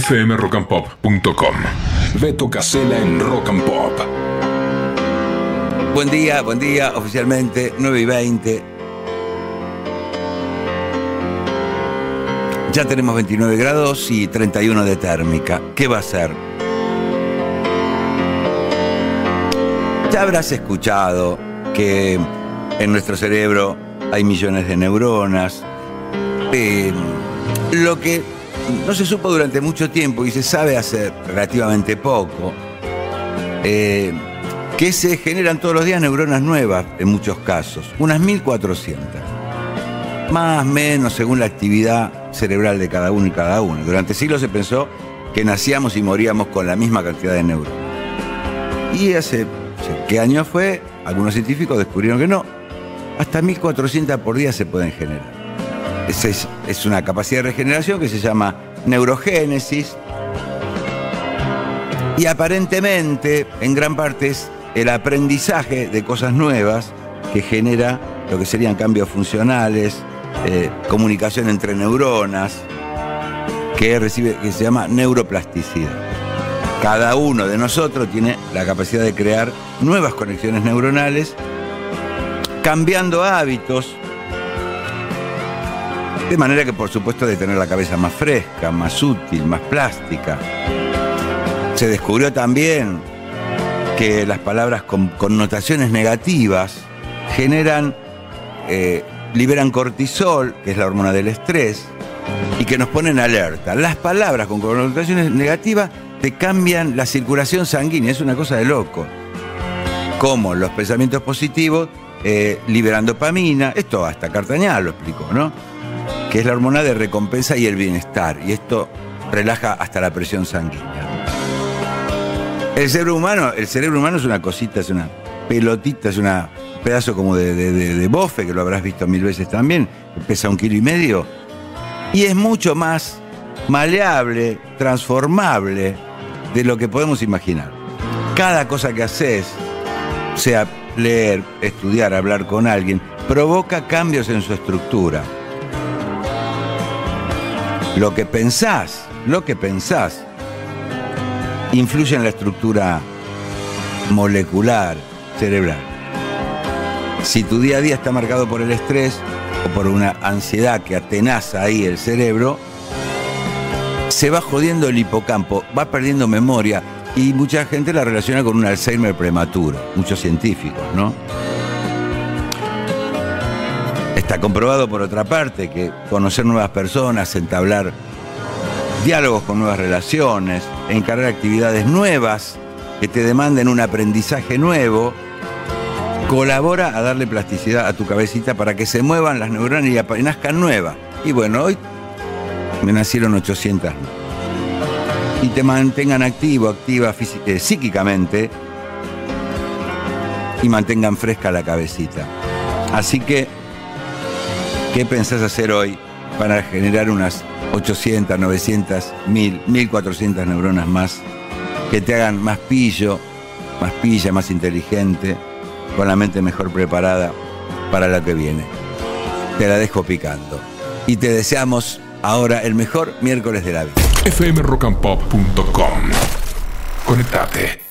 fmrockandpop.com. Beto Casela en Rock and Pop. Buen día, buen día, oficialmente 9 y 20. Ya tenemos 29 grados y 31 de térmica. ¿Qué va a ser? Ya habrás escuchado que en nuestro cerebro hay millones de neuronas. Eh, lo que no se supo durante mucho tiempo y se sabe hace relativamente poco, eh, que se generan todos los días neuronas nuevas en muchos casos, unas 1400. Más o menos según la actividad cerebral de cada uno y cada uno. Durante siglos se pensó que nacíamos y moríamos con la misma cantidad de neuronas. Y hace, ¿qué año fue? Algunos científicos descubrieron que no. Hasta 1400 por día se pueden generar. Es, una capacidad de regeneración que se llama neurogénesis. Y aparentemente, en gran parte, es el aprendizaje de cosas nuevas que genera lo que serían cambios funcionales, eh, comunicación entre neuronas, que, recibe, que se llama neuroplasticidad. Cada uno de nosotros tiene la capacidad de crear nuevas conexiones neuronales, cambiando hábitos, de manera que por supuesto de tener la cabeza más fresca, más útil, más plástica. Se descubrió también que las palabras con connotaciones negativas generan, eh, liberan cortisol, que es la hormona del estrés, y que nos ponen alerta. Las palabras con connotaciones negativas te cambian la circulación sanguínea, es una cosa de loco. Como los pensamientos positivos eh, liberan dopamina, esto hasta Cartañal lo explicó, ¿no? Que es la hormona de recompensa y el bienestar, y esto relaja hasta la presión sanguínea. El cerebro humano, el cerebro humano es una cosita, es una pelotita, es un pedazo como de, bofe, que lo habrás visto mil veces también, pesa un kilo y medio, y es mucho más maleable, transformable de lo que podemos imaginar. Cada cosa que haces, sea leer, estudiar, hablar con alguien, provoca cambios en su estructura. Lo que pensás, lo que pensás, influye en la estructura molecular cerebral. Si tu día a día está marcado por el estrés o por una ansiedad que atenaza ahí el cerebro, se va jodiendo el hipocampo, va perdiendo memoria y mucha gente la relaciona con un Alzheimer prematuro, muchos científicos, ¿no? Está comprobado por otra parte que conocer nuevas personas, entablar diálogos con nuevas relaciones, encargar actividades nuevas que te demanden un aprendizaje nuevo, colabora a darle plasticidad a tu cabecita para que se muevan las neuronas y nazcan nuevas. Y bueno, hoy me nacieron 800 y te mantengan activo, activa eh, psíquicamente y mantengan fresca la cabecita. Así que ¿Qué pensás hacer hoy para generar unas 800, 900, 1000, 1400 neuronas más que te hagan más pillo, más pilla, más inteligente, con la mente mejor preparada para lo que viene? Te la dejo picando. Y te deseamos ahora el mejor miércoles de la vida. fmrockandpop.com Conectate.